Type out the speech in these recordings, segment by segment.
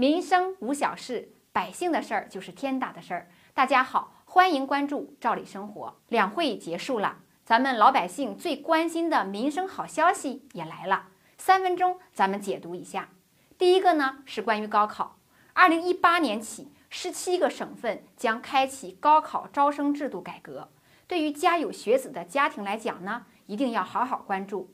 民生无小事，百姓的事儿就是天大的事儿。大家好，欢迎关注《赵理生活》。两会结束了，咱们老百姓最关心的民生好消息也来了。三分钟，咱们解读一下。第一个呢是关于高考。二零一八年起，十七个省份将开启高考招生制度改革。对于家有学子的家庭来讲呢，一定要好好关注。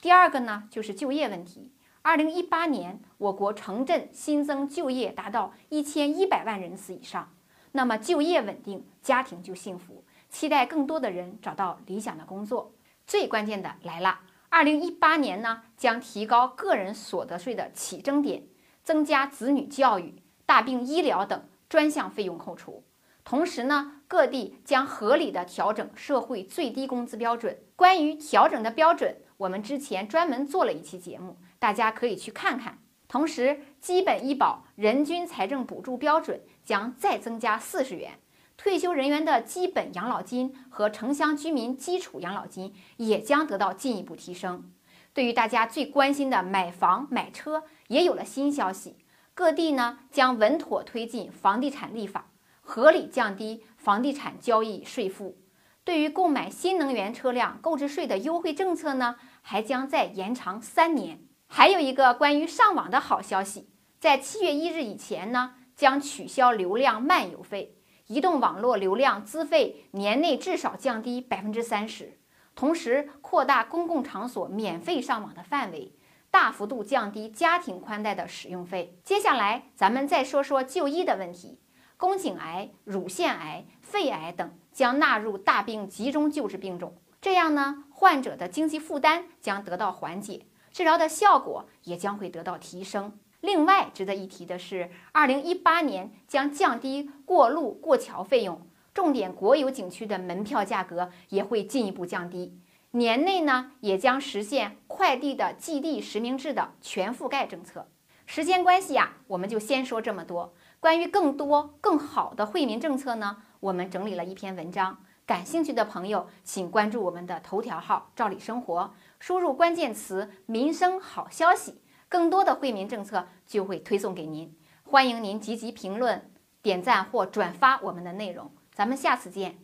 第二个呢就是就业问题。二零一八年，我国城镇新增就业达到一千一百万人次以上。那么就业稳定，家庭就幸福。期待更多的人找到理想的工作。最关键的来了，二零一八年呢，将提高个人所得税的起征点，增加子女教育、大病医疗等专项费用扣除。同时呢，各地将合理的调整社会最低工资标准。关于调整的标准，我们之前专门做了一期节目。大家可以去看看。同时，基本医保人均财政补助标准将再增加四十元，退休人员的基本养老金和城乡居民基础养老金也将得到进一步提升。对于大家最关心的买房买车，也有了新消息。各地呢将稳妥推进房地产立法，合理降低房地产交易税负。对于购买新能源车辆购置税的优惠政策呢，还将再延长三年。还有一个关于上网的好消息，在七月一日以前呢，将取消流量漫游费，移动网络流量资费年内至少降低百分之三十，同时扩大公共场所免费上网的范围，大幅度降低家庭宽带的使用费。接下来咱们再说说就医的问题，宫颈癌、乳腺癌、肺癌等将纳入大病集中救治病种，这样呢，患者的经济负担将得到缓解。治疗的效果也将会得到提升。另外，值得一提的是，二零一八年将降低过路过桥费用，重点国有景区的门票价格也会进一步降低。年内呢，也将实现快递的寄递实名制的全覆盖政策。时间关系啊，我们就先说这么多。关于更多更好的惠民政策呢，我们整理了一篇文章。感兴趣的朋友，请关注我们的头条号“照理生活”，输入关键词“民生好消息”，更多的惠民政策就会推送给您。欢迎您积极评论、点赞或转发我们的内容。咱们下次见。